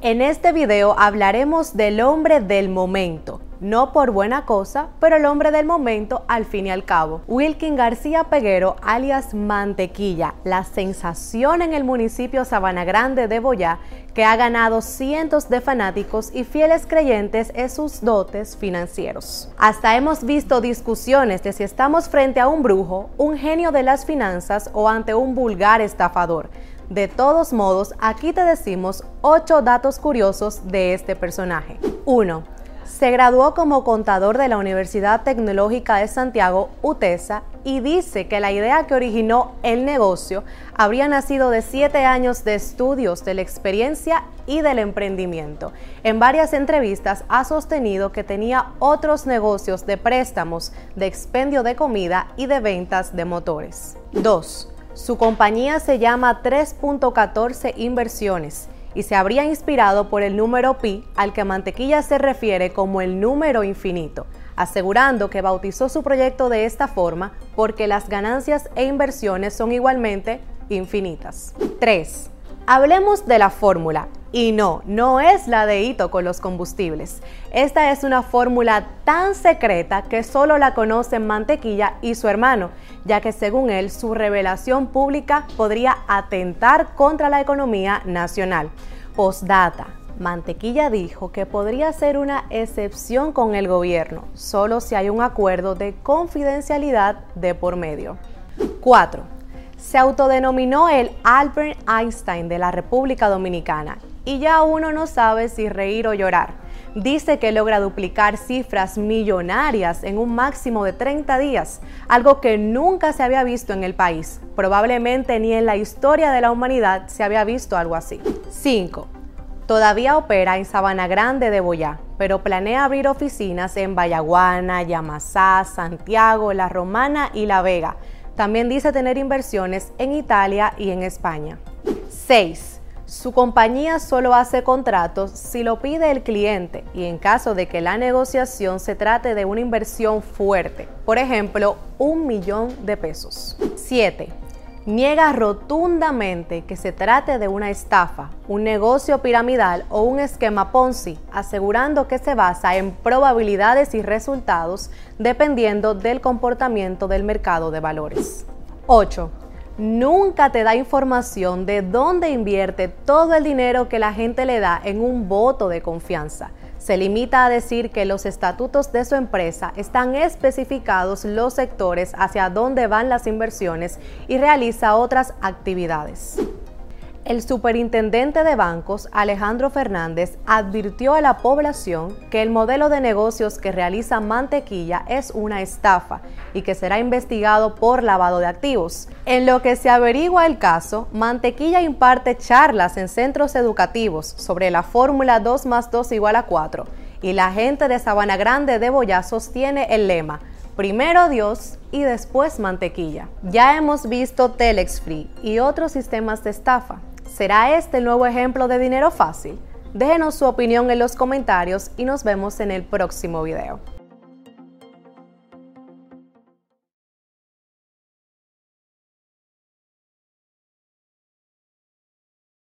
En este video hablaremos del hombre del momento, no por buena cosa, pero el hombre del momento al fin y al cabo. Wilkin García Peguero, alias Mantequilla, la sensación en el municipio Sabana Grande de Boyá, que ha ganado cientos de fanáticos y fieles creyentes en sus dotes financieros. Hasta hemos visto discusiones de si estamos frente a un brujo, un genio de las finanzas o ante un vulgar estafador. De todos modos, aquí te decimos 8 datos curiosos de este personaje. 1. Se graduó como contador de la Universidad Tecnológica de Santiago, UTESA, y dice que la idea que originó el negocio habría nacido de 7 años de estudios de la experiencia y del emprendimiento. En varias entrevistas ha sostenido que tenía otros negocios de préstamos, de expendio de comida y de ventas de motores. 2 su compañía se llama 3.14 Inversiones y se habría inspirado por el número pi al que Mantequilla se refiere como el número infinito, asegurando que bautizó su proyecto de esta forma porque las ganancias e inversiones son igualmente infinitas. 3. Hablemos de la fórmula. Y no, no es la de Hito con los combustibles. Esta es una fórmula tan secreta que solo la conocen Mantequilla y su hermano, ya que según él su revelación pública podría atentar contra la economía nacional. Postdata. Mantequilla dijo que podría ser una excepción con el gobierno, solo si hay un acuerdo de confidencialidad de por medio. 4 se autodenominó el Albert Einstein de la República Dominicana y ya uno no sabe si reír o llorar. Dice que logra duplicar cifras millonarias en un máximo de 30 días, algo que nunca se había visto en el país. Probablemente ni en la historia de la humanidad se había visto algo así. 5. Todavía opera en Sabana Grande de Boyá, pero planea abrir oficinas en Bayaguana, Yamasá, Santiago, La Romana y La Vega también dice tener inversiones en Italia y en España. 6. Su compañía solo hace contratos si lo pide el cliente y en caso de que la negociación se trate de una inversión fuerte, por ejemplo, un millón de pesos. 7 niega rotundamente que se trate de una estafa, un negocio piramidal o un esquema Ponzi, asegurando que se basa en probabilidades y resultados dependiendo del comportamiento del mercado de valores. 8 nunca te da información de dónde invierte todo el dinero que la gente le da en un voto de confianza. Se limita a decir que los estatutos de su empresa están especificados los sectores hacia dónde van las inversiones y realiza otras actividades. El superintendente de bancos, Alejandro Fernández, advirtió a la población que el modelo de negocios que realiza Mantequilla es una estafa y que será investigado por lavado de activos. En lo que se averigua el caso, Mantequilla imparte charlas en centros educativos sobre la fórmula 2 más 2 igual a 4 y la gente de Sabana Grande de Boyá sostiene el lema Primero Dios y después mantequilla. Ya hemos visto Telex Free y otros sistemas de estafa. ¿Será este el nuevo ejemplo de dinero fácil? Déjenos su opinión en los comentarios y nos vemos en el próximo video.